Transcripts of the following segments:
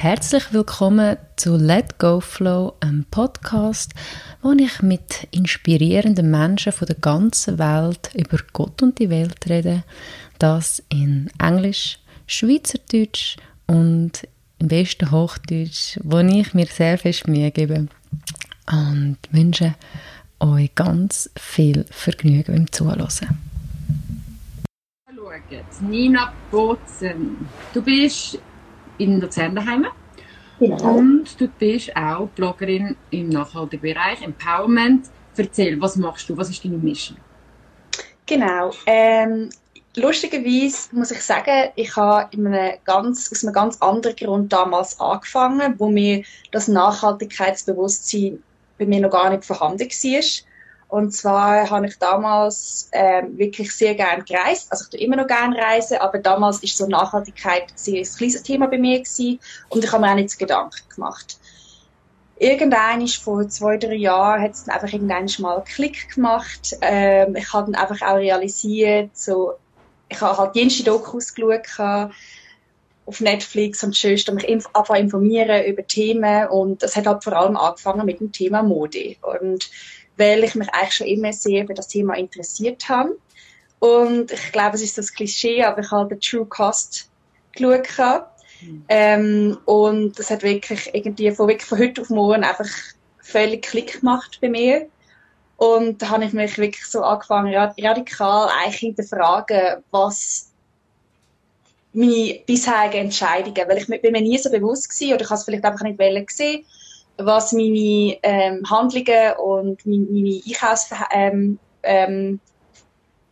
Herzlich willkommen zu Let Go Flow, einem Podcast, wo ich mit inspirierenden Menschen von der ganzen Welt über Gott und die Welt rede. Das in Englisch, Schweizerdeutsch und im besten Hochdeutsch, wo ich mir sehr viel Mühe gebe. Und wünsche euch ganz viel Vergnügen beim Zuhören. Hallo, Nina Bozen. Du bist in Luzern daheim. Genau. Und du bist auch Bloggerin im nachhaltigen Bereich, Empowerment. Erzähl, was machst du? Was ist deine Mission? Genau. Ähm, lustigerweise muss ich sagen, ich habe in einem ganz, aus einem ganz anderen Grund damals angefangen, wo mir das Nachhaltigkeitsbewusstsein bei mir noch gar nicht vorhanden war. Und zwar habe ich damals ähm, wirklich sehr gern gereist. Also ich tue immer noch gern reisen, aber damals ist so Nachhaltigkeit sehr ein kleines Thema bei mir gewesen und ich habe mir auch nicht so Gedanken gemacht. Irgendwann ist vor zwei, drei Jahren hat es dann einfach irgendwann mal einen Klick gemacht. Ähm, ich habe dann einfach auch realisiert, so, ich habe halt jenste Dokus geschaut auf Netflix und schön mich einfach informieren über Themen und das hat halt vor allem angefangen mit dem Thema Mode und weil ich mich eigentlich schon immer sehr für das Thema interessiert habe. Und ich glaube, es ist so ein Klischee, aber ich habe den True Cost geschaut. Mhm. Ähm, und das hat wirklich irgendwie von, wirklich von heute auf morgen einfach völlig Klick gemacht bei mir. Und da habe ich mich wirklich so angefangen, radikal eigentlich hinterfragen, was meine bisherigen Entscheidungen, weil ich bin mir nie so bewusst war, oder ich habe es vielleicht einfach nicht gesehen, was meine ähm, Handlungen und meine, meine Einkaufsver ähm, ähm,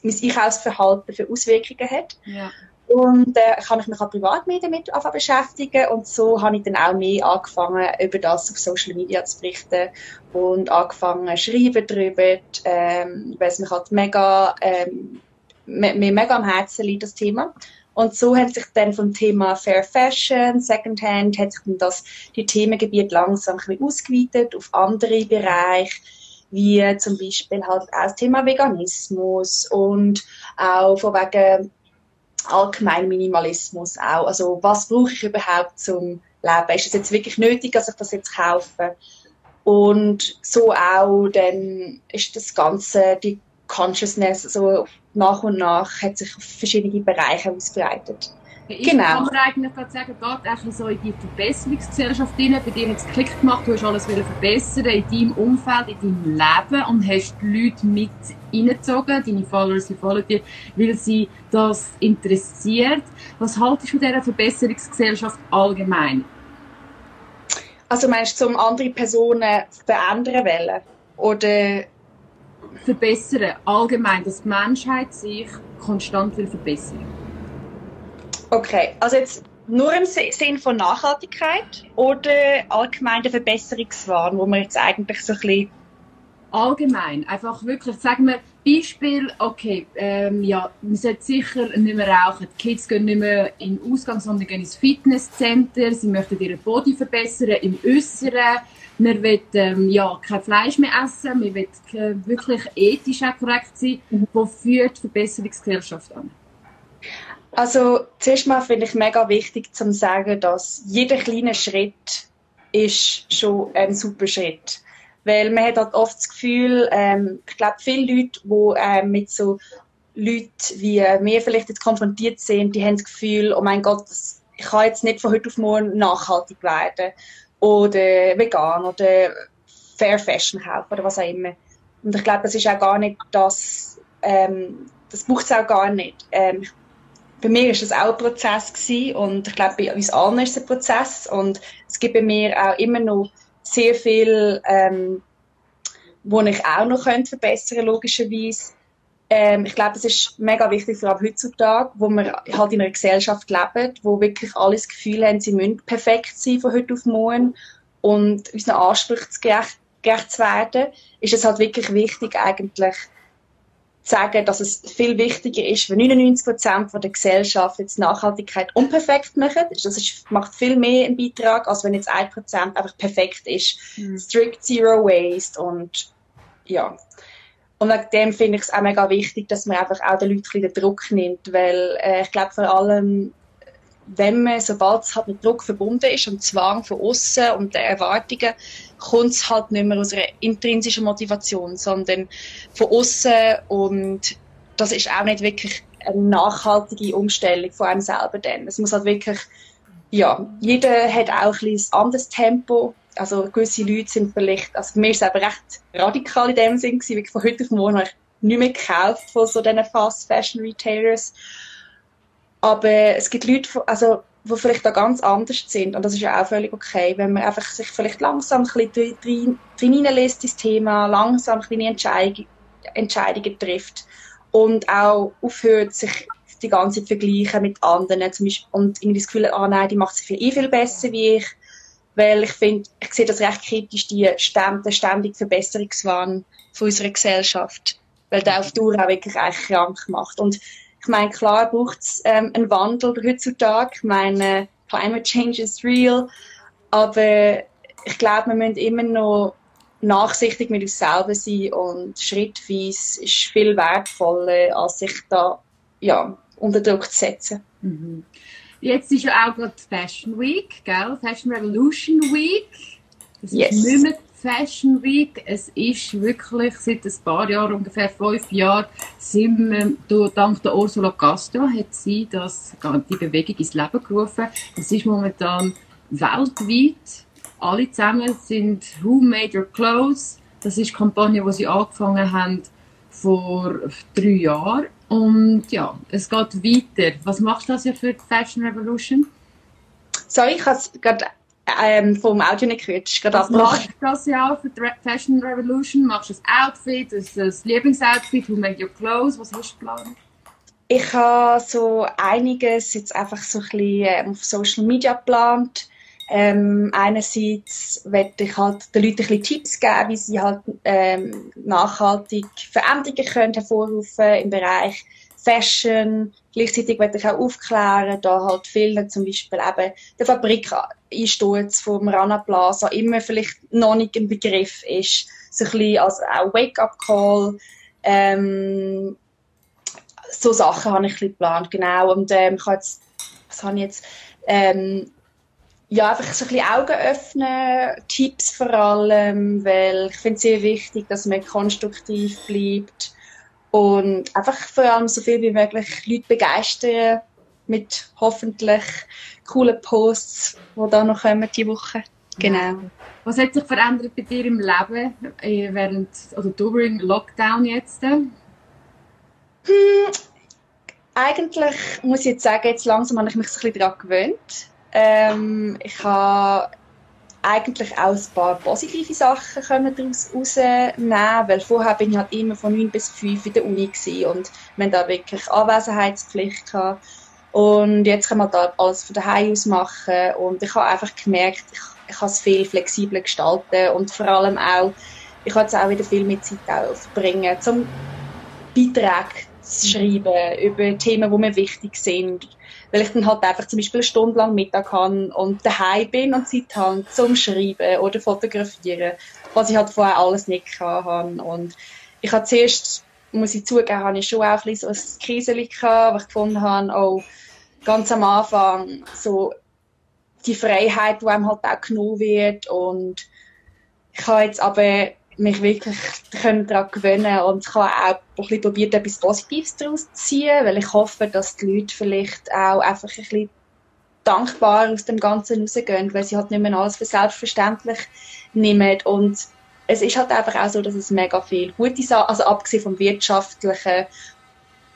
mein Einkaufsverhalten für Auswirkungen hat. Ja. Und äh, kann ich mich auch privat mehr damit beschäftigen und so habe ich dann auch mehr angefangen, über das auf Social Media zu berichten und angefangen zu schreiben darüber, ähm, weil es mich halt mega, ähm, mir mega am Herzen liegt, das Thema. Und so hat sich dann vom Thema Fair Fashion, Secondhand, hat sich dann das, die Themengebiet langsam ein ausgeweitet auf andere Bereiche, wie zum Beispiel halt auch das Thema Veganismus und auch von wegen allgemein Minimalismus auch. Also was brauche ich überhaupt zum Leben? Ist es jetzt wirklich nötig, dass ich das jetzt kaufe? Und so auch dann ist das Ganze, die Consciousness so nach und nach hat sich auf verschiedene Bereiche ausbreitet. Ich genau. kann man eigentlich gerade sagen, geht eigentlich so in die Verbesserungsgesellschaft rein, bei dir hat es Klick gemacht, du hast alles verbessern in deinem Umfeld, in deinem Leben und hast die Leute mit reingezogen, deine Follower, sie folgen dir, weil sie das interessiert. Was haltest du von dieser Verbesserungsgesellschaft allgemein? Also meinst du, um andere Personen verändern wollen? Oder verbessern, allgemein, dass die Menschheit sich konstant will verbessern? Okay, also jetzt nur im Sinn von Nachhaltigkeit oder allgemein der Verbesserungswahn, wo man jetzt eigentlich so ein bisschen allgemein, einfach wirklich, sagen wir, Beispiel, okay, ähm, ja, man sollte sicher nicht mehr rauchen. Die Kids gehen nicht mehr in den Ausgang, sondern gehen ins Fitnesscenter. Sie möchten ihren Body verbessern im Äußeren. Man will ähm, ja, kein Fleisch mehr essen. Man will äh, wirklich ethisch auch korrekt sein. Mhm. Wo führt die Verbesserungsgesellschaft an? Also, zuerst mal finde ich mega wichtig zu sagen, dass jeder kleine Schritt ist schon ein super Schritt. Weil man hat halt oft das Gefühl, ähm, ich glaube, viele Leute, die ähm, mit so Leuten wie mir vielleicht jetzt konfrontiert sind, die haben das Gefühl, oh mein Gott, das, ich kann jetzt nicht von heute auf morgen nachhaltig werden oder vegan oder Fair Fashion kaufen oder was auch immer. Und ich glaube, das ist auch gar nicht das, ähm, das braucht es auch gar nicht. Ähm, bei mir ist das auch ein Prozess gewesen und ich glaube, bei uns allen ist es ein Prozess und es gibt bei mir auch immer noch sehr viel, ähm, wo ich auch noch könnte verbessern logischerweise. Ähm, ich glaube, es ist mega wichtig, vor allem heutzutage, wo wir halt in einer Gesellschaft leben, wo wirklich alle das Gefühl haben, sie müssen perfekt sein von heute auf morgen und unseren Ansprüchen gerecht, gerecht zu werden, ist es halt wirklich wichtig, eigentlich zu sagen, dass es viel wichtiger ist, wenn 99 Prozent der Gesellschaft jetzt Nachhaltigkeit unperfekt machen. Das ist, macht viel mehr einen Beitrag, als wenn jetzt ein Prozent einfach perfekt ist. Mhm. Strict Zero Waste und ja. Und wegen dem finde ich es auch mega wichtig, dass man einfach auch den Leuten den Druck nimmt, weil äh, ich glaube vor allem wenn man, sobald es halt mit Druck verbunden ist und Zwang von außen und der Erwartungen, kommt es halt nicht mehr aus einer intrinsischen Motivation, sondern von außen und das ist auch nicht wirklich eine nachhaltige Umstellung von einem selber dann. Es muss halt wirklich, ja, jeder hat auch ein, ein anderes Tempo. Also gewisse Leute sind vielleicht, also mir ist es aber recht radikal in dem Sinn gewesen, von heute auf morgen habe ich nicht mehr gekauft von so diesen Fast Fashion Retailers. Aber es gibt Leute, also, die vielleicht da ganz anders sind. Und das ist ja auch völlig okay, wenn man einfach sich vielleicht langsam ein bisschen drin hineinlässt ins Thema, langsam kleine Entscheidungen, Entscheidungen trifft und auch aufhört, sich die ganze Zeit vergleichen mit anderen zum Beispiel, und irgendwie das Gefühl, ah nein, die macht es viel, eh viel besser wie ich. Weil ich finde, ich sehe das recht kritisch, die ständige, ständige Verbesserungswahn von unserer Gesellschaft. Weil der auf Dauer auch wirklich krank macht. Und ich meine, klar braucht es ähm, einen Wandel heutzutage. Ich meine, Climate Change is real. Aber ich glaube, wir müssen immer noch nachsichtig mit uns selber sein und schrittweise ist viel wertvoller, als sich da ja, unter Druck zu setzen. Mhm. Jetzt ist ja auch gerade Fashion Week, gell? Fashion Revolution Week. Das yes. ist nicht mehr Fashion Week. Es ist wirklich seit ein paar Jahren, ungefähr fünf Jahren, sind wir, dank der Ursula Castro hat sie das, die Bewegung ins Leben gerufen. Es ist momentan weltweit alle zusammen sind Who Made Your Clothes. Das ist die Kampagne, die sie angefangen haben vor drei Jahren. Und ja, es geht weiter. Was machst du das ja für die Fashion Revolution? Sorry, ich habe es gerade ähm, vom Audio nicht gehört. Was machst du das ja für die Fashion Revolution? Machst du ein Outfit, ein, Lieblingsoutfit, Who Made Your Clothes? Was hast du geplant? Ich habe so einiges jetzt einfach so ein bisschen ähm, auf Social Media geplant. Ähm, einerseits werde ich halt den Leuten ein bisschen Tipps geben, wie sie halt ähm, nachhaltig Veränderungen können hervorrufen im Bereich Fashion. Gleichzeitig werde ich auch aufklären, da halt viele, zum Beispiel eben der Fabrikeinsturz vom Rana Plaza immer vielleicht noch nicht im Begriff ist. So ein bisschen als auch Wake-up-Call. Ähm, so Sachen habe ich ein bisschen geplant, genau. Und ähm, ich habe jetzt, was habe ich jetzt, ähm, ja, einfach so ein bisschen Augen öffnen, Tipps vor allem, weil ich finde es sehr wichtig, dass man konstruktiv bleibt und einfach vor allem so viel wie möglich Leute begeistern mit hoffentlich coolen Posts, die da noch kommen diese Woche. Genau. Was hat sich verändert bei dir im Leben äh, während oder during Lockdown jetzt? Hm, eigentlich muss ich jetzt sagen, jetzt langsam habe ich mich so ein bisschen daran gewöhnt ähm, ich habe eigentlich auch ein paar positive Sachen können daraus rausnehmen, weil vorher bin ich halt immer von 9 bis 5 in der Uni gewesen und wir haben da wirklich Anwesenheitspflicht gehabt. Und jetzt kann man da alles von daheim aus machen und ich habe einfach gemerkt, ich, ich kann es viel flexibler gestalten und vor allem auch, ich habe jetzt auch wieder viel mit Zeit verbringen, zum Beitrag zu schreiben über Themen, die mir wichtig sind weil ich dann halt einfach zum Beispiel eine Stunde lang Mittag habe und daheim bin und Zeit habe zum Schreiben oder Fotografieren, was ich halt vorher alles nicht hatte. Und ich habe zuerst, muss ich zugeben, habe ich schon auch ein bisschen so ein Kriselchen gehabt, wo ich gefunden habe, oh, ganz am Anfang so die Freiheit, die einem halt auch genommen wird und ich habe jetzt aber mich wirklich daran gewöhnen und ich habe auch ein probiert, etwas Positives daraus zu ziehen, weil ich hoffe, dass die Leute vielleicht auch einfach ein bisschen dankbar aus dem Ganzen rausgehen, weil sie halt nicht mehr alles für selbstverständlich nehmen. Und es ist halt einfach auch so, dass es mega viel gute Sachen, also abgesehen vom wirtschaftlichen,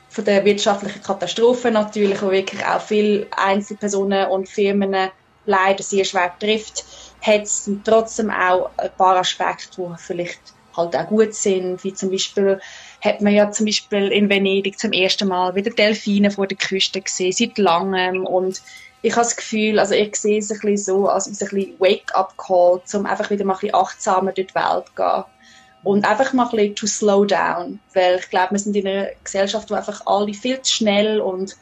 von der wirtschaftlichen Katastrophe natürlich, wo wirklich auch viele Einzelpersonen und Firmen leider sehr schwer trifft, hat es trotzdem auch ein paar Aspekte, die vielleicht halt auch gut sind, wie zum Beispiel hat man ja zum Beispiel in Venedig zum ersten Mal wieder Delfine vor der Küste gesehen, seit langem. Und ich habe das Gefühl, also ich sehe es ein bisschen so als ein bisschen Wake-up-Call, um einfach wieder mal ein bisschen achtsamer durch die Welt zu gehen. Und einfach mal ein bisschen to slow down, weil ich glaube, wir sind in einer Gesellschaft, wo einfach alle viel zu schnell und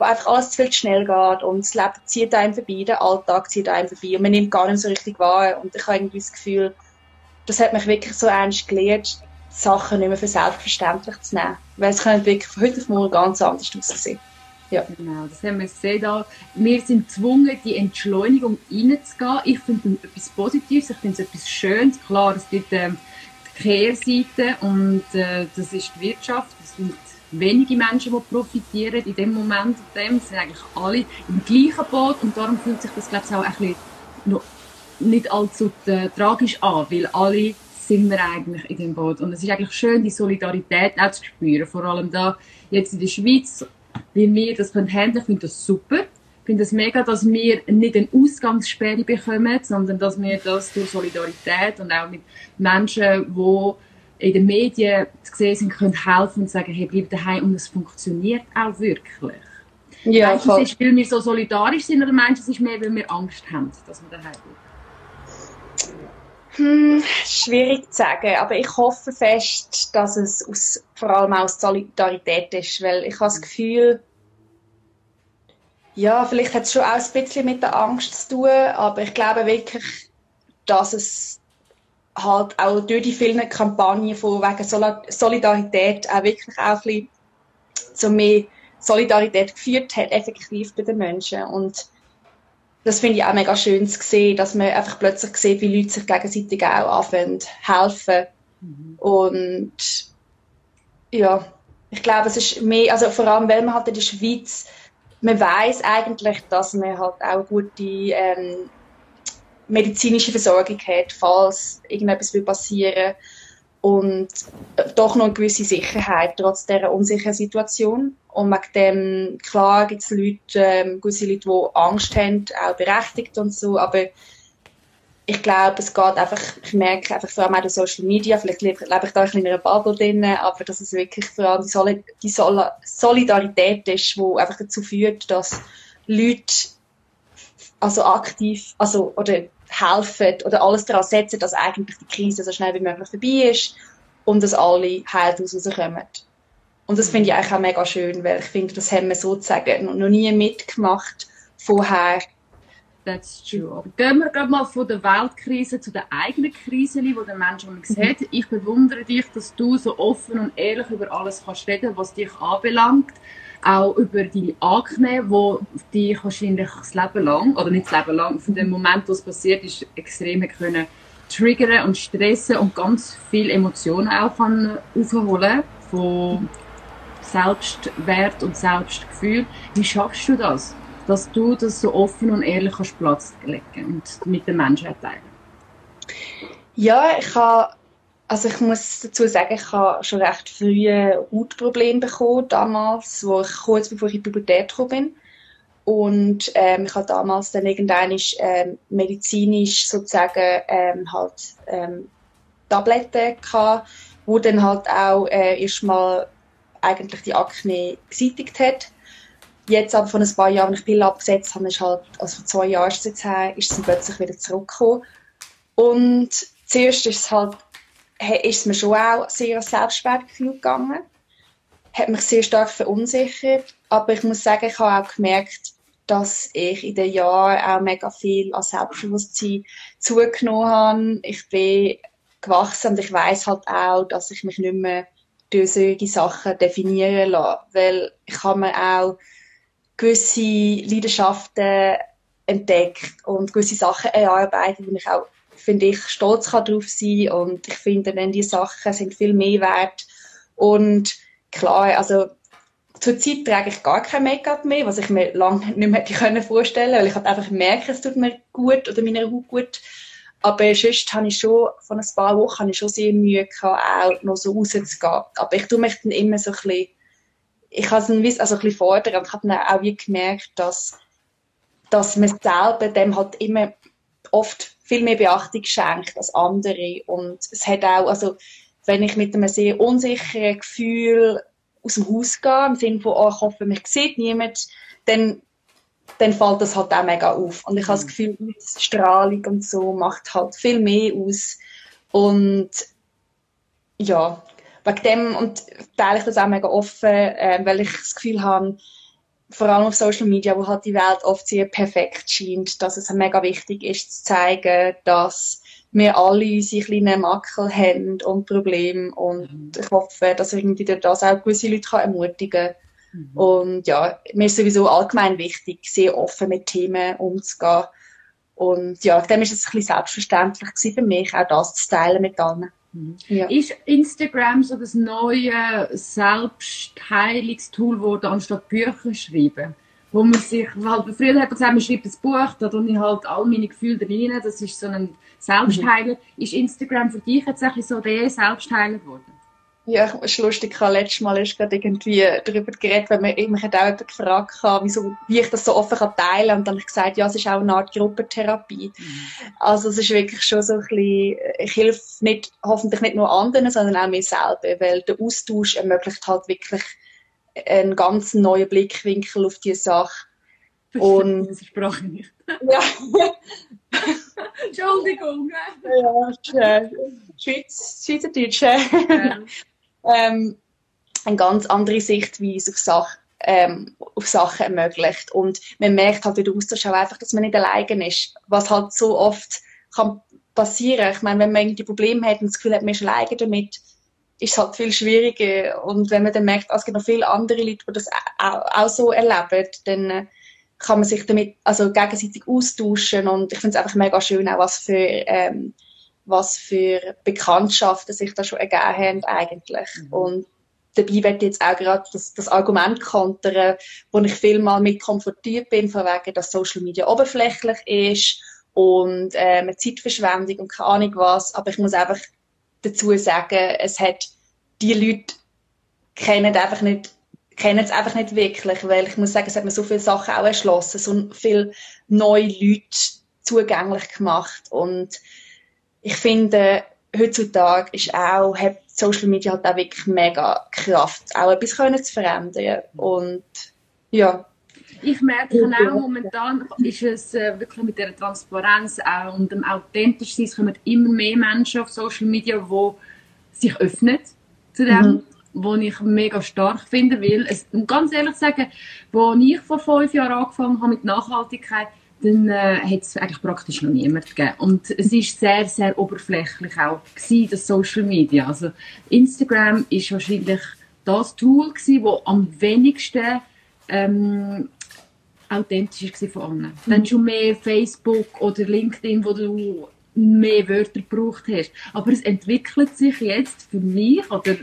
wo einfach alles zu viel schnell geht und das Leben zieht einem vorbei, der Alltag zieht einem vorbei und man nimmt gar nicht so richtig wahr und ich habe irgendwie das Gefühl, das hat mich wirklich so ernst gelehrt, Sachen nicht mehr für selbstverständlich zu nehmen, weil es können wirklich von heute auf morgen ganz anders aussehen. Ja. Genau, das haben wir gesehen. Da. Wir sind gezwungen, die Entschleunigung reinzugehen. Ich finde es etwas Positives, ich finde es etwas Schönes. Klar, es gibt ähm, die Kehrseite und äh, das ist die Wirtschaft. Es sind wenige Menschen, die profitieren in dem Moment. Dem. Es sind eigentlich alle im gleichen Boot und darum fühlt sich das, glaube ich, auch ein bisschen noch nicht allzu äh, tragisch an, weil alle sind wir eigentlich in dem Boot. Und es ist eigentlich schön, die Solidarität auch zu spüren. Vor allem da jetzt in der Schweiz, wie wir das können handeln, finde das super. Ich finde es das mega, dass wir nicht eine Ausgangssperre bekommen, sondern dass wir das durch Solidarität und auch mit Menschen, die in den Medien zu sehen sind, können helfen und sagen, hey, bleib daheim und es funktioniert auch wirklich. Ja, meinst du, es ist, weil wir so solidarisch sind oder meinst du, es ist mehr, weil wir Angst haben, dass wir daheim bleiben? Hm, schwierig zu sagen, aber ich hoffe fest, dass es aus, vor allem aus Solidarität ist, weil ich habe das Gefühl, ja, vielleicht hat es schon auch ein bisschen mit der Angst zu tun, aber ich glaube wirklich, dass es halt auch durch die vielen Kampagnen von wegen Solidarität auch wirklich auch ein bisschen zu mehr Solidarität geführt hat, effektiv bei den Menschen. Und das finde ich auch mega schön zu sehen, dass man einfach plötzlich sieht, wie Leute sich gegenseitig auch anfangen helfen. Mhm. Und ja, ich glaube, es ist mehr, also vor allem, weil man halt in der Schweiz, man weiß eigentlich, dass man halt auch gute ähm, medizinische Versorgung hat, falls irgendetwas will passieren und doch noch eine gewisse Sicherheit trotz dieser unsicheren Situation. Und wegen dem, klar gibt es Leute, ähm, gewisse Leute, die Angst haben, auch berechtigt und so, aber ich glaube, es geht einfach, ich merke einfach vor allem auch in Social Media, vielleicht lebe, lebe ich da in einer Bubble drin, aber dass es wirklich vor allem die, Soli die Sol Solidarität ist, die einfach dazu führt, dass Leute also aktiv, also, oder helfen oder alles daran setzen, dass eigentlich die Krise so schnell wie möglich vorbei ist und dass alle heil rauskommen. Und das finde ich eigentlich auch mega schön, weil ich finde, das haben wir sozusagen noch nie mitgemacht vorher. That's true. Aber gehen wir gerade mal von der Weltkrise zu der eigenen Krise, die der Mensch mhm. hat. Ich bewundere dich, dass du so offen und ehrlich über alles kannst reden, was dich anbelangt auch über deine Akne, wo dich wahrscheinlich das Leben lang, oder nicht das Leben lang, von dem Moment, wo es passiert ist, extrem können triggern und stressen und ganz viele Emotionen auch kann aufholen von Selbstwert und Selbstgefühl. Wie schaffst du das, dass du das so offen und ehrlich kannst Platz legen und mit den Menschen teilen? Ja, ich habe also ich muss dazu sagen, ich habe schon recht früh Hautprobleme bekommen, damals, wo ich kurz bevor ich in die Pubertät gekommen bin. Und ähm, ich habe damals dann irgendwann ähm, medizinisch sozusagen ähm, halt ähm, Tabletten gehabt, wo dann halt auch äh, erstmal eigentlich die Akne beseitigt hat. Jetzt aber von ein paar Jahren, wenn ich Pille abgesetzt habe, ist halt, also vor zwei Jahren ist es her, ist sie plötzlich wieder zurückgekommen. Und zuerst ist es halt ist mir schon auch sehr an Selbstwertgefühl gegangen. Hat mich sehr stark verunsichert. Aber ich muss sagen, ich habe auch gemerkt, dass ich in den Jahren auch mega viel an Selbstbewusstsein zugenommen habe. Ich bin gewachsen und ich weiß halt auch, dass ich mich nicht mehr durch solche Sachen definieren lasse. Weil ich habe mir auch gewisse Leidenschaften entdeckt und gewisse Sachen erarbeitet, die ich auch finde ich, stolz kann darauf sein und ich finde, dann die Sachen sind viel mehr wert und klar, also zurzeit trage ich gar kein Make-up mehr, was ich mir lange nicht mehr hätte vorstellen weil ich halt einfach merke, es tut mir gut oder meiner Haut gut. Aber sonst habe ich schon, von ein paar Wochen habe ich schon sehr Mühe gehabt, auch noch so rauszugehen. Aber ich tue mich dann immer so ein bisschen, ich habe es also ein bisschen fordern und ich habe dann auch wie gemerkt, dass, dass man selber dem halt immer oft viel mehr Beachtung schenkt als andere. Und es hat auch, also, wenn ich mit einem sehr unsicheren Gefühl aus dem Haus gehe, im Sinne von, oh, ich hoffe, mich sieht niemand, dann, dann fällt das halt auch mega auf. Und ich habe das mhm. Gefühl, die Strahlung und so macht halt viel mehr aus. Und ja, wegen dem und teile ich das auch mega offen, äh, weil ich das Gefühl habe, vor allem auf Social Media, wo halt die Welt oft sehr perfekt scheint, dass es mega wichtig ist, zu zeigen, dass wir alle unsere kleinen Makel haben und Probleme und mhm. ich hoffe, dass irgendwie das auch gewisse Leute kann ermutigen Mhm. Und ja, mir ist sowieso allgemein wichtig, sehr offen mit Themen umzugehen. Und ja, dem ist es ein bisschen selbstverständlich für mich, auch das zu teilen mit allen. Ja. Ist Instagram so das neue Selbstheilungstool geworden, anstatt Bücher schreiben? Wo man sich, halt, früher hat man gesagt, man schreibt ein Buch, da tue ich halt all meine Gefühle drin, das ist so ein Selbstheiler. Mhm. Ist Instagram für dich jetzt so der Selbstheiler geworden? Ja, es ist lustig, ich habe letztes Mal ist gerade irgendwie darüber geredet, weil mir, mich hat auch jemand gefragt, wieso, wie ich das so offen kann teilen kann. Und dann habe ich gesagt, ja, es ist auch eine Art Gruppentherapie. Mhm. Also es ist wirklich schon so ein bisschen, ich helfe nicht, hoffentlich nicht nur anderen, sondern auch mir selber, weil der Austausch ermöglicht halt wirklich einen ganz neuen Blickwinkel auf diese Sache. Sprache nicht. Ja. Entschuldigung. Ja, Schweiz, Schweizerdeutsch. Ja ähm, eine ganz andere Sichtweise auf, Sach ähm, auf Sachen ermöglicht. Und man merkt halt durch den Austausch auch einfach, dass man nicht alleine ist. Was halt so oft kann passieren. Ich meine, wenn man irgendwie Probleme hat und das Gefühl hat, man ist alleine damit, ist es halt viel schwieriger. Und wenn man dann merkt, es gibt noch viele andere Leute, die das auch, auch so erleben, dann äh, kann man sich damit also gegenseitig austauschen. Und ich finde es einfach mega schön, auch was für ähm, was für Bekanntschaften sich da schon ergeben haben eigentlich. Mhm. Und dabei werde ich jetzt auch gerade das, das Argument kontern, wo ich vielmal mit konfrontiert bin, von wegen, dass Social Media oberflächlich ist und äh, eine Zeitverschwendung und keine Ahnung was. Aber ich muss einfach dazu sagen, es hat die Leute kennen einfach nicht kennen es einfach nicht wirklich, weil ich muss sagen, es hat mir so viele Sachen auch erschlossen, so viele neue Leute zugänglich gemacht und ich finde, heutzutage ist auch, hat Social Media halt auch wirklich mega Kraft, auch etwas können zu verändern. Und ja. Ich merke auch momentan ist es äh, wirklich mit der Transparenz auch und dem authentisch sein, es kommen immer mehr Menschen auf Social Media, die sich öffnen zu dem, mhm. Was ich mega stark finde, weil es, um ganz ehrlich zu sagen, als ich vor fünf Jahren angefangen habe mit Nachhaltigkeit, dann äh, hat es eigentlich praktisch noch niemand gegeben. Und es ist sehr, sehr oberflächlich auch gewesen, das Social Media. Also Instagram ist wahrscheinlich das Tool gewesen, das am wenigsten ähm, authentisch war von allen. Mhm. Dann schon mehr Facebook oder LinkedIn, wo du mehr Wörter gebraucht hast. Aber es entwickelt sich jetzt für mich, oder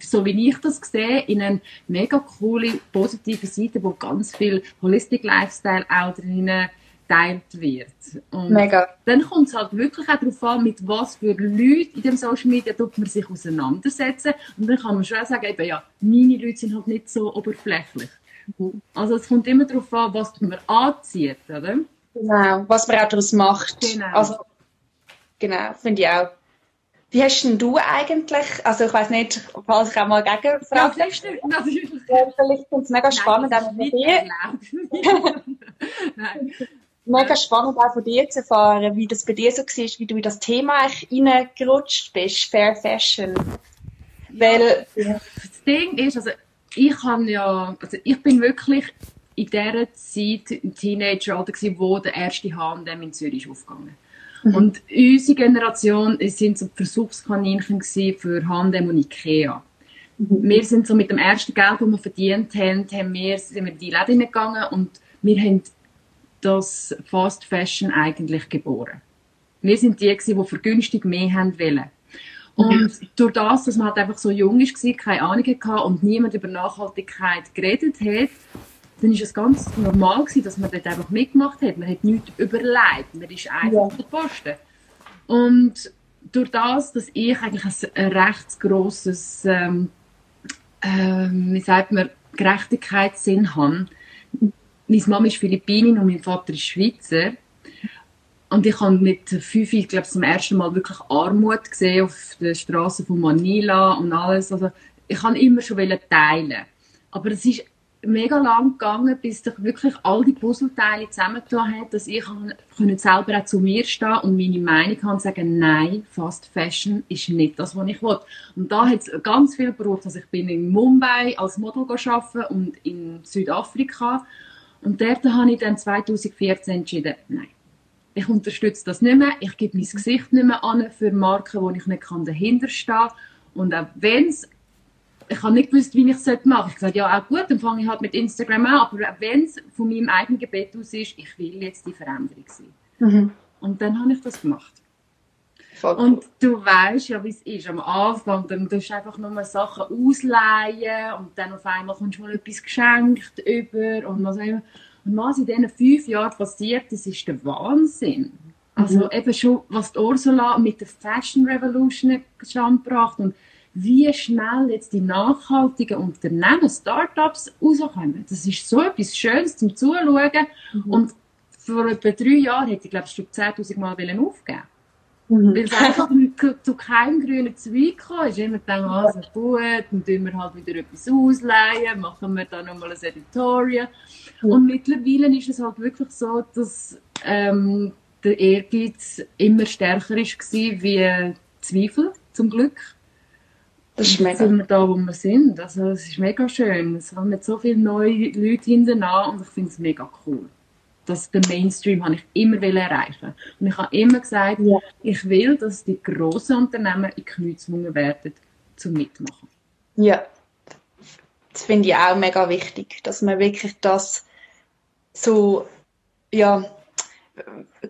so wie ich das sehe, in eine mega coole, positive Seite, wo ganz viel Holistic Lifestyle auch drin geteilt wird. Und Mega. Dann kommt es halt wirklich auch darauf an, mit was für Leuten in dem Social Media tut man sich auseinandersetzen. Und dann kann man schon sagen, eben, ja, meine Leute sind halt nicht so oberflächlich. Also es kommt immer darauf an, was man anzieht, oder? Genau, was man auch daraus macht. Genau. Also, genau, finde ich auch. Wie hast denn du eigentlich, also ich weiß nicht, falls ich auch mal gegen Ja, vielleicht, natürlich. Vielleicht finde es mega spannend, auch mit dir. Nein mega spannend auch von dir zu erfahren, wie das bei dir so war, wie du in das Thema reingerutscht bist, Fair Fashion. Weil, das Ding ist, also ich habe ja, also ich bin wirklich in dieser Zeit im Teenageralter gewesen, wo der erste H&M in Zürich ist aufgegangen. Mhm. Und unsere Generation sind so Versuchskaninchen für H&M und Ikea. Mhm. Wir sind so mit dem ersten Geld, das wir verdient haben, haben wir, sind wir in die Läden gegangen und wir haben das Fast Fashion eigentlich geboren. Wir sind die, die vergünstigt mehr haben wollen. Und durch das, dass man halt einfach so jung war, keine Ahnung hatte und niemand über Nachhaltigkeit geredet hat, dann ist es ganz normal gewesen, dass man dort einfach mitgemacht hat. Man hat nichts überlegt. Man ist einfach ja. der Posten. Und durch das, dass ich eigentlich ein recht grosses, ähm, äh, wie sagt man, Gerechtigkeitssinn habe, meine Mama ist Philippinin und mein Vater ist Schweizer. Und ich habe mit fünf, ich glaube, zum ersten Mal wirklich Armut gesehen auf der Straße von Manila und alles. Also, ich kann immer schon teilen. Aber es ist mega lang gegangen, bis ich wirklich all die Puzzleteile zusammengetan habe, dass ich selber auch zu mir stehen und meine Meinung und sagen, nein, Fast Fashion ist nicht das, was ich will. Und da hat es ganz viel gebraucht. Also ich bin in Mumbai als Model arbeiten und in Südafrika und dort habe ich dann 2014 entschieden, nein, ich unterstütze das nicht mehr, ich gebe mein Gesicht nicht mehr an für Marken, wo ich nicht dahinter stehen kann. Und auch wenn es ich habe nicht gewusst, wie ich es machen sollte. Ich habe gesagt, ja, auch gut, dann fange ich halt mit Instagram an. Aber wenn es von meinem eigenen Gebet aus ist, ich will jetzt die Veränderung sein. Mhm. Und dann habe ich das gemacht. Voll. Und du weißt ja, wie es ist. Am Anfang, dann tust du einfach nur Sachen ausleihen und dann auf einmal kommst du mal etwas geschenkt über und was immer. Und was in diesen fünf Jahren passiert, das ist der Wahnsinn. Also mhm. eben schon, was die Ursula mit der Fashion Revolution gebracht und wie schnell jetzt die nachhaltigen Unternehmen, Startups rauskommen. Das ist so etwas Schönes zum Zuschauen. Mhm. Und vor etwa drei Jahren hätte ich, glaube ich, schon 10.000 Mal aufgeben Mhm. Weil es einfach zu keinem grünen Zweig kam. ist immer gedacht, also gut, dann tun wir halt wieder etwas ausleihen, machen wir dann nochmal ein Editorial. Mhm. Und mittlerweile ist es halt wirklich so, dass ähm, der Ehrgeiz immer stärker war wie Zweifel, zum Glück. Das ist mega. sind wir da, wo wir sind. Also es ist mega schön. Es haben jetzt so viele neue Leute hinterher und ich finde es mega cool dass den Mainstream habe ich immer erreichen und ich habe immer gesagt, ja. ich will, dass die grossen Unternehmen in Knie gezwungen werden, zum mitmachen. Ja, das finde ich auch mega wichtig, dass man wirklich das so, ja,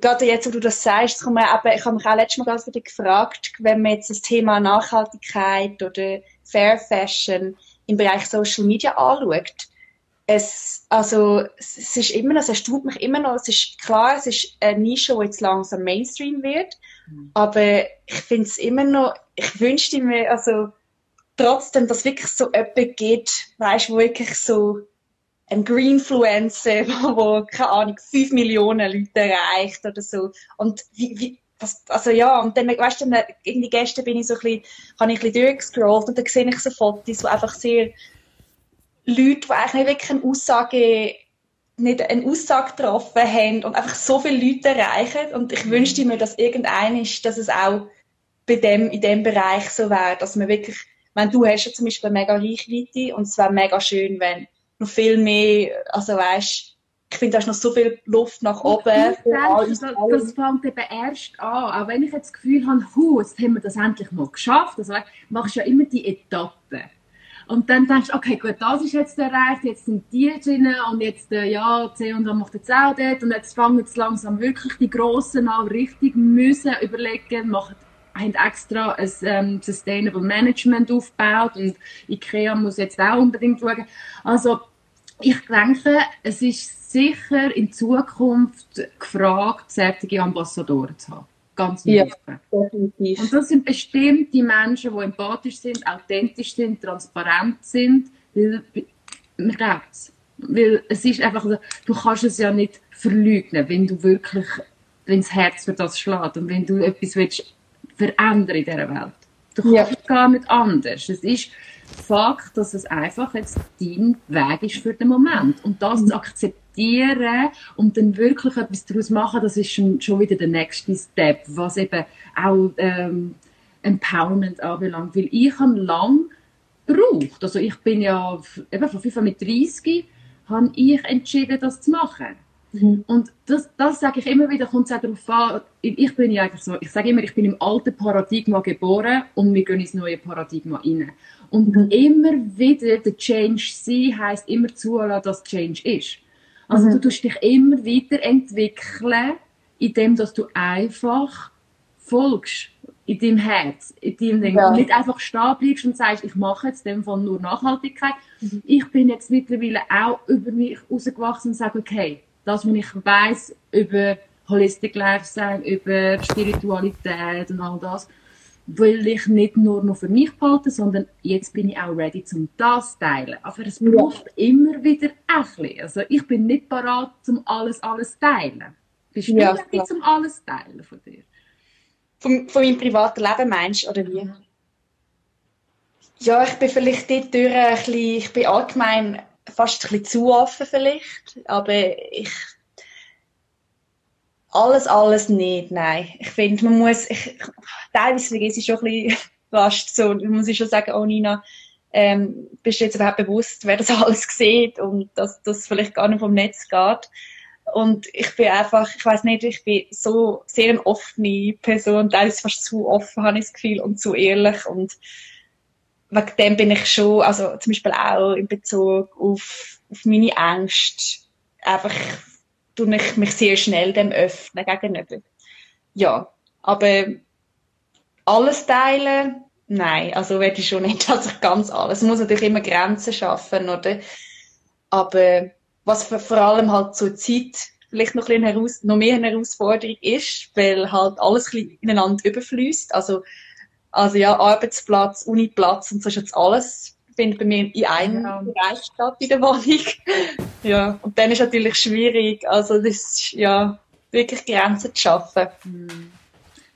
gerade jetzt, wo du das sagst, eben, ich habe mich auch letztes Mal ganz wieder gefragt, wenn man jetzt das Thema Nachhaltigkeit oder Fair Fashion im Bereich Social Media anschaut, es, also, es ist immer noch, es erstaunt mich immer noch, es ist klar, es ist eine Nische, die jetzt langsam Mainstream wird, mhm. aber ich finde es immer noch, ich wünschte mir, also, trotzdem, dass wirklich so jemand gibt, weißt, wo wirklich so ein Greenfluencer, wo, wo, keine Ahnung, fünf Millionen Leute erreicht oder so. Und wie, wie, das, also ja, und dann, weißt du, dann, irgendwie gestern bin ich so ein bisschen, habe ich ein bisschen durchgescrollt und dann sehe ich so Fotos, die einfach sehr, Leute, die eigentlich nicht wirklich eine Aussage, nicht eine Aussage getroffen haben und einfach so viele Leute erreichen. Und ich wünschte mir, dass irgendein ist, dass es auch bei dem, in dem Bereich so wäre, dass man wirklich, wenn du hast ja zum Beispiel eine mega Reichweite und es wäre mega schön, wenn noch viel mehr, also weißt, ich finde, da ist noch so viel Luft nach oben. Ich denke, das, das fängt eben erst an. Auch wenn ich jetzt das Gefühl habe, hu, jetzt haben wir das endlich mal geschafft. Also, machst du ja immer die Etappen. Und dann denkst du, okay, gut, das ist jetzt erreicht, jetzt sind die drin und jetzt, äh, ja, C und A macht jetzt auch dort und jetzt fangen jetzt langsam wirklich die Grossen an, richtig müssen überlegen, machen haben extra ein ähm, Sustainable Management aufgebaut und IKEA muss jetzt auch unbedingt schauen. Also ich denke, es ist sicher in Zukunft gefragt, solche Ambassadoren zu haben ganz ja, definitiv. Und das sind bestimmt die Menschen, die empathisch sind, authentisch sind, transparent sind, weil man glaubt es. Weil es ist einfach, du kannst es ja nicht verleugnen, wenn du wirklich, wenn das Herz für das schlägt und wenn du etwas willst verändern in dieser Welt. Du kannst ja. gar nicht anders. Es ist Fakt, dass es einfach jetzt dein Weg ist für den Moment. Und das mhm. zu akzeptieren und dann wirklich etwas daraus machen, das ist schon, schon wieder der nächste Step, was eben auch ähm, Empowerment anbelangt. Weil ich habe lang gebraucht. Also ich bin ja eben von 35 habe ich entschieden, das zu machen. Mhm. Und das, das sage ich immer wieder, kommt es auch darauf an, ich bin ja eigentlich so, ich sage immer, ich bin im alten Paradigma geboren und wir gehen ins neue Paradigma rein. Und mhm. immer wieder der Change sein heisst immer zulassen, dass Change ist. Also mhm. du tust dich immer weiterentwickeln, indem dass du einfach folgst in deinem Herz, in deinem Ding. Ja. Nicht einfach stehen bleibst und sagst, ich mache jetzt dem von nur Nachhaltigkeit. Mhm. Ich bin jetzt mittlerweile auch über mich rausgewachsen und sage, okay, das, was ich weiß über Holistic Lifestyle, über Spiritualität und all das, will ich nicht nur noch für mich behalten, sondern jetzt bin ich auch ready, um das zu teilen. Aber es braucht ja. immer wieder ein bisschen. Also ich bin nicht bereit, um alles, alles zu teilen. Bist du ja, ready, um alles zu teilen von dir? Von, von meinem privaten Leben meinst du, oder wie? Ja, ich bin vielleicht dort durch ein bisschen, ich bin allgemein fast ein bisschen zu offen vielleicht, aber ich alles, alles nicht, nein. Ich finde, man muss, ich, teilweise vergesse ich schon ein bisschen fast so, muss ich schon sagen, oh Nina, ähm, bist du jetzt überhaupt bewusst, wer das alles sieht und dass das vielleicht gar nicht vom Netz geht. Und ich bin einfach, ich weiß nicht, ich bin so sehr eine offene Person, teilweise fast zu offen, habe ich das Gefühl, und zu ehrlich und wegen dem bin ich schon, also zum Beispiel auch in Bezug auf, auf meine Ängste, einfach tue ich mich sehr schnell dem öffnen gegenüber. Ja, aber alles teilen, nein, also werde ich schon nicht, ich ganz alles. Es muss natürlich immer Grenzen schaffen, oder? Aber was vor allem halt zur Zeit vielleicht noch, ein heraus, noch mehr eine Herausforderung ist, weil halt alles ineinander überfließt. Also, also ja, Arbeitsplatz, Uniplatz und so ist jetzt alles findet bei mir in einem ja. Bereich statt in der Wohnung. ja, und dann ist natürlich schwierig, also das ist, ja, wirklich Grenzen zu schaffen. Hm.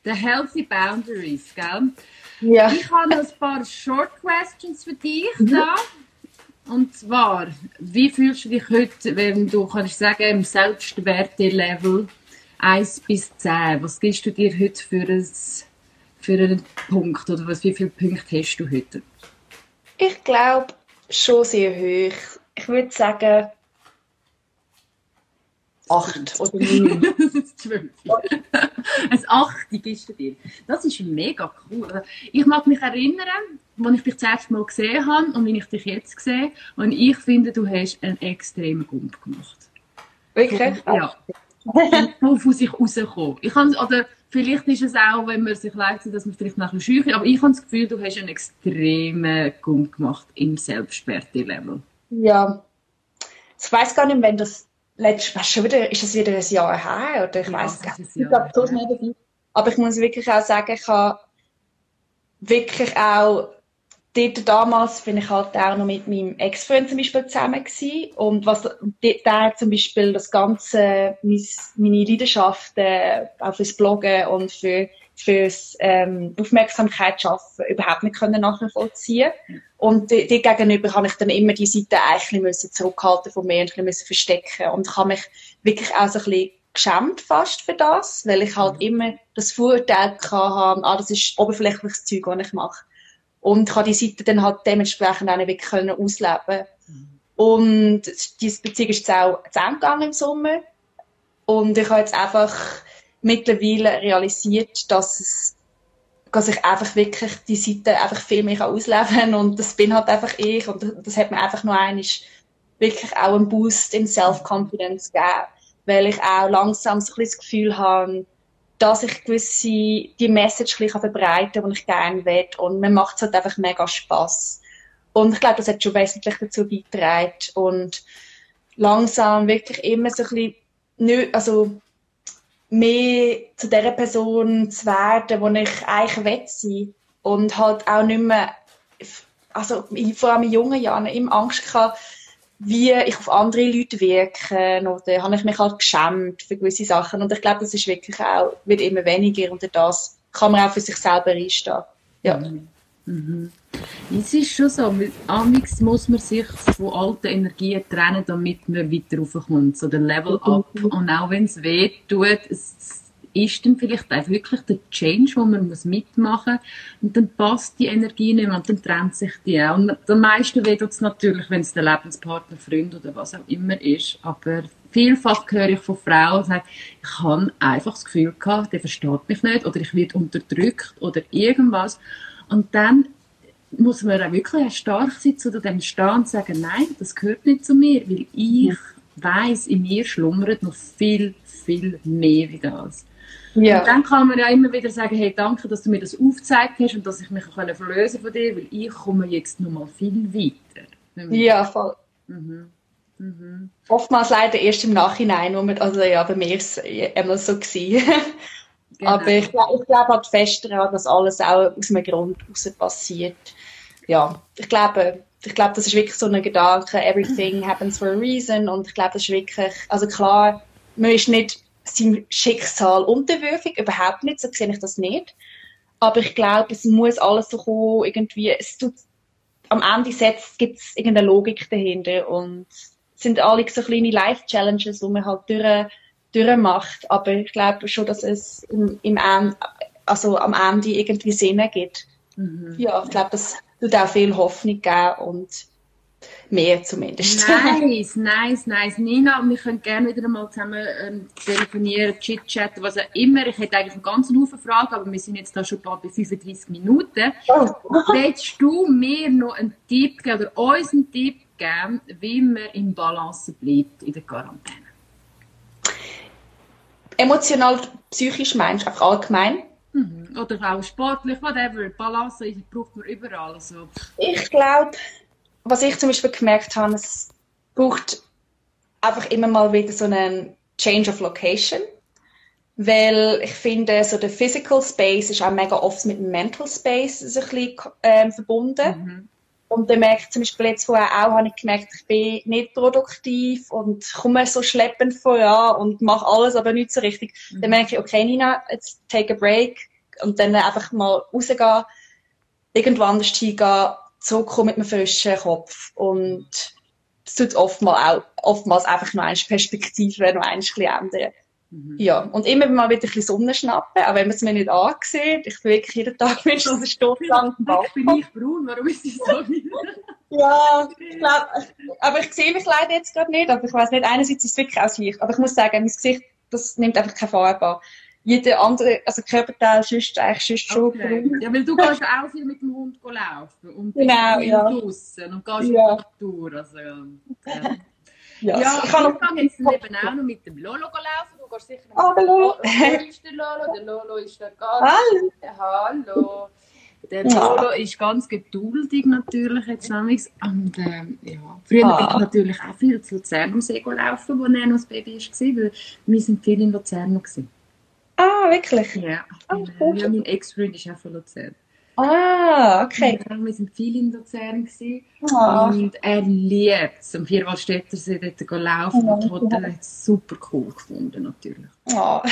The healthy boundaries, gell? Ja. Ich habe noch ein paar Short Questions für dich mhm. da. Und zwar, wie fühlst du dich heute, wenn du kannst sagen, im Selbstwerte-Level 1 bis 10, was gibst du dir heute für, ein, für einen Punkt oder was, wie viele Punkte hast du heute? Ich glaube schon sehr hoch. Ich würde sagen acht oder neun. Ein Achte gibst du dir. Das ist mega cool. Ich mag mich erinnern, als ich dich das erste Mal gesehen habe und wie ich dich jetzt sehe. Und ich finde, du hast einen extremen Gump gemacht. Wirklich? Ja. so von sich rauskommen. Ich oder vielleicht ist es auch, wenn man sich leistet, dass man vielleicht nachher schüchtern aber ich habe das Gefühl, du hast einen extremen Gump gemacht im Selbstwerte-Level. Ja. Ich weiß gar nicht, wenn das letztes, schon wieder, ist das wieder ein Jahr her? Oder ich weiß gar nicht. Ich glaube, so schnell dabei. Aber ich muss wirklich auch sagen, ich habe wirklich auch dort damals bin ich halt auch noch mit meinem Ex-Freund zum Beispiel zusammen gewesen. Und was, der zum Beispiel das ganze, meine Leidenschaft, äh, auch fürs Bloggen und für, fürs, ähm, Aufmerksamkeit schaffen, überhaupt nicht können nachvollziehen. Und die gegenüber habe ich dann immer die Seite eigentlich müssen zurückhalten von mir und ein bisschen verstecken. Und ich habe mich wirklich auch so ein bisschen geschämt fast für das, weil ich halt immer das Vorurteil hatte, ah, das ist oberflächliches Zeug, was ich mache. Und habe die Seite dann halt dementsprechend auch nicht wirklich können ausleben Und diese Beziehung ist jetzt auch zu Ende gegangen im Sommer. Und ich habe jetzt einfach mittlerweile realisiert, dass es dass ich einfach wirklich die Seite einfach viel mehr ausleben kann. Und das bin halt einfach ich. Und das hat mir einfach nur einmal wirklich auch einen Boost in Self-Confidence gegeben. Weil ich auch langsam so ein bisschen das Gefühl habe, dass ich gewisse, die Message ein verbreiten kann, die ich gerne will. Und mir macht es halt einfach mega Spass. Und ich glaube, das hat schon wesentlich dazu beigetragen. Und langsam wirklich immer so ein bisschen, nicht, also, mehr zu der Person zu werden, die ich eigentlich will. Und halt auch nicht mehr, also, vor allem in jungen Jahren immer Angst gehabt, wie ich auf andere Leute wirke oder habe ich mich halt geschämt für gewisse Sachen und ich glaube, das ist wirklich auch, wird immer weniger und das kann man auch für sich selber einstehen. Ja. Mhm. mhm. Es ist schon so, amigs muss man sich von alten Energien trennen, damit man weiter raufkommt, so der Level up mhm. und auch wenn es weh tut, es, ist dann vielleicht auch wirklich der Change, den man muss mitmachen muss. Und dann passt die Energie nicht mehr und dann trennt sich die auch. Und am meisten wird es natürlich, wenn es der Lebenspartner, Freund oder was auch immer ist. Aber vielfach höre ich von Frauen, die sagen, ich habe einfach das Gefühl gehabt, der versteht mich nicht oder ich werde unterdrückt oder irgendwas. Und dann muss man auch wirklich stark sein, zu dem stehen und sagen, nein, das gehört nicht zu mir, weil ich weiß, in mir schlummert noch viel, viel mehr wie das. Ja. Und dann kann man ja immer wieder sagen, hey, danke, dass du mir das aufgezeigt hast und dass ich mich auch verlösen von dir, weil ich komme jetzt noch mal viel weiter. Ja, voll. Mhm. Mhm. Oftmals leider erst im Nachhinein, wo man, also ja, bei mir ist es immer so gewesen. genau. Aber ich, ich glaube halt fest daran, dass alles auch aus einem Grund heraus passiert. Ja, ich glaube, ich glaube, das ist wirklich so ein Gedanke, everything happens for a reason und ich glaube, das ist wirklich, also klar, man ist nicht seinem Schicksal unterwürfig, überhaupt nicht, so sehe ich das nicht. Aber ich glaube, es muss alles so kommen, irgendwie, es tut, am Ende gibt es irgendeine Logik dahinter und es sind alle so kleine Life-Challenges, die man halt durch, durchmacht. Aber ich glaube schon, dass es im, im Ende, also am Ende irgendwie Sinn ergibt. Mhm. Ja, ich glaube, das tut auch viel Hoffnung geben und Mehr zumindest. Nice, nice, nice. Nina, wir können gerne wieder einmal zusammen ähm, telefonieren, chit-chatten, was auch immer. Ich hätte eigentlich einen ganzen Haufen Fragen, aber wir sind jetzt da schon bald bei 35 Minuten. Oh. Willst du mir noch einen Tipp geben oder uns einen Tipp geben, wie man im Balance bleibt in der Quarantäne? Emotional, psychisch meinst du einfach allgemein? Mhm. Oder auch sportlich, whatever. Balance braucht man überall. Also. Ich glaube, was ich zum Beispiel gemerkt habe, es braucht einfach immer mal wieder so einen Change of Location. Weil ich finde, so der Physical Space ist auch mega oft mit dem Mental Space so ein bisschen ähm, verbunden. Mhm. Und dann merke ich zum Beispiel jetzt vorher auch, habe ich gemerkt, ich bin nicht produktiv und komme so schleppend voran und mache alles, aber nicht so richtig. Mhm. Dann merke ich, okay, Nina, jetzt take a break und dann einfach mal rausgehen, irgendwo anders hingehen, zurückkommen mit einem frischen Kopf. Und das tut oftmals, auch, oftmals einfach noch eine Perspektive noch ein bisschen ändern. Mhm. Ja, und immer mal wieder ein bisschen Sonne schnappen, auch wenn man es mir nicht ansieht. Ich bin wirklich jeden Tag mindestens eine Stunde lang im Ich bin nicht braun, warum ist das so? Ja, ich glaub, aber ich sehe mich leider jetzt gerade nicht, aber ich weiß nicht, einerseits ist es wirklich auch das Licht, aber ich muss sagen, mein Gesicht, das nimmt einfach keine Farbe an. Jeder andere, also Körperteil, sonst eigentlich sonst schon braun. Ja, weil du gehst ja auch viel mit dem Hund laufen und bist Genau, viel ja. draussen und gehst Ja. in die Natur. Also, ja. Ja, Ja, ich kann noch, kann jetzt eben auch noch mit dem Lolo laufen. Du gehst sicher Ah, noch mit dem Lolo. Wo ist der Lolo? Der Lolo ist da ganz... Hallo. Hallo. Der Ja. Lolo ist ganz geduldig natürlich jetzt nämlich. Und ähm, ja, früher Ah. bin ich natürlich auch viel zu Luzern am See gelaufen, wo er noch Baby war, weil wir sind viel in Luzern noch gewesen. Ah, wirklich? Ja, äh, cool. ja mein Ex-Freund ist auch von Luzern. Ah, okay. Ja, wir sind viel in Luzern gewesen. Ah, Und er liebt es. Am Vierwaldstättersee dort zu laufen. Ja, und Hotel hat es super cool gefunden, natürlich. ah.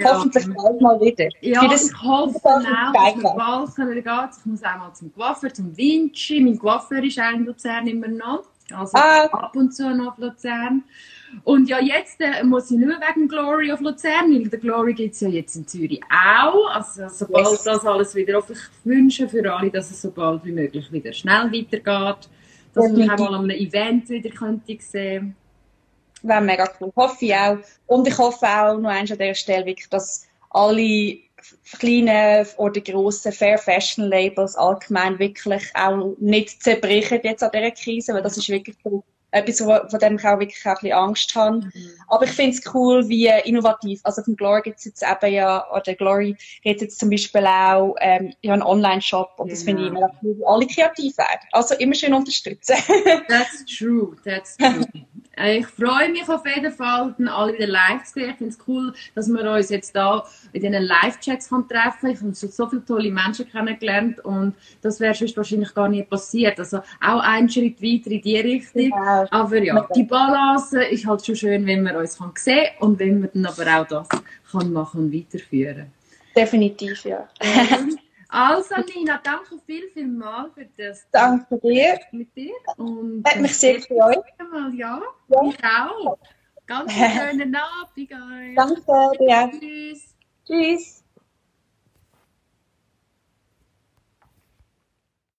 Ja. Hoffentlich bald mal wieder. Ja, Wie das- ich hoffe auch, dass wir bald können gehen Ich muss auch mal zum Coiffeur, zum Vinci. Mein Coiffeur ist auch in Luzern immer noch. Also Ah. ab und zu noch auf Luzern. Und ja, jetzt äh, muss ich mehr wegen Glory auf Luzern, weil der Glory gibt es ja jetzt in Zürich auch. Also sobald Yes. das alles wieder auf. Ich wünsche für alle, dass es so bald wie möglich wieder schnell weitergeht. Dass ich mich auch mal an einem Event wieder könnte sehen Wäre mega cool. Hoffe ich auch. Und ich hoffe auch noch eins an dieser Stelle wirklich, dass alle kleinen oder grossen Fair Fashion Labels allgemein wirklich auch nicht zerbrechen jetzt an dieser Krise, weil das ist wirklich so etwas, wo- von dem ich auch wirklich auch ein bisschen Angst habe. Aber ich finde es cool, wie innovativ. Also von Glory gibt es jetzt eben ja, oder Glory hat jetzt zum Beispiel auch ähm, ja, einen Online-Shop und das finde ich Genau. mega cool, wie alle kreativ werden. Also immer schön unterstützen. That's true, that's true. Äh, Ich freue mich auf jeden Fall, dann alle wieder live zu sehen. Ich finde es cool, dass wir uns jetzt da in diesen Live-Chats kann treffen Ich habe schon so viele tolle Menschen kennengelernt und das wäre sonst wahrscheinlich gar nicht passiert. Also auch ein Schritt weiter in die Richtung. Aber ja, die Balance ist halt schon schön, wenn man uns kann sehen und wenn man dann aber auch das kann machen und weiterführen. Definitiv, ja. Also Nina, danke viel, viel mal für das Danke dir. mit dir. Und Hat mich sehr gefreut. Ja, Ja. ich auch. Ganz schönen Abend. Danke dir. Tschüss. Tschüss.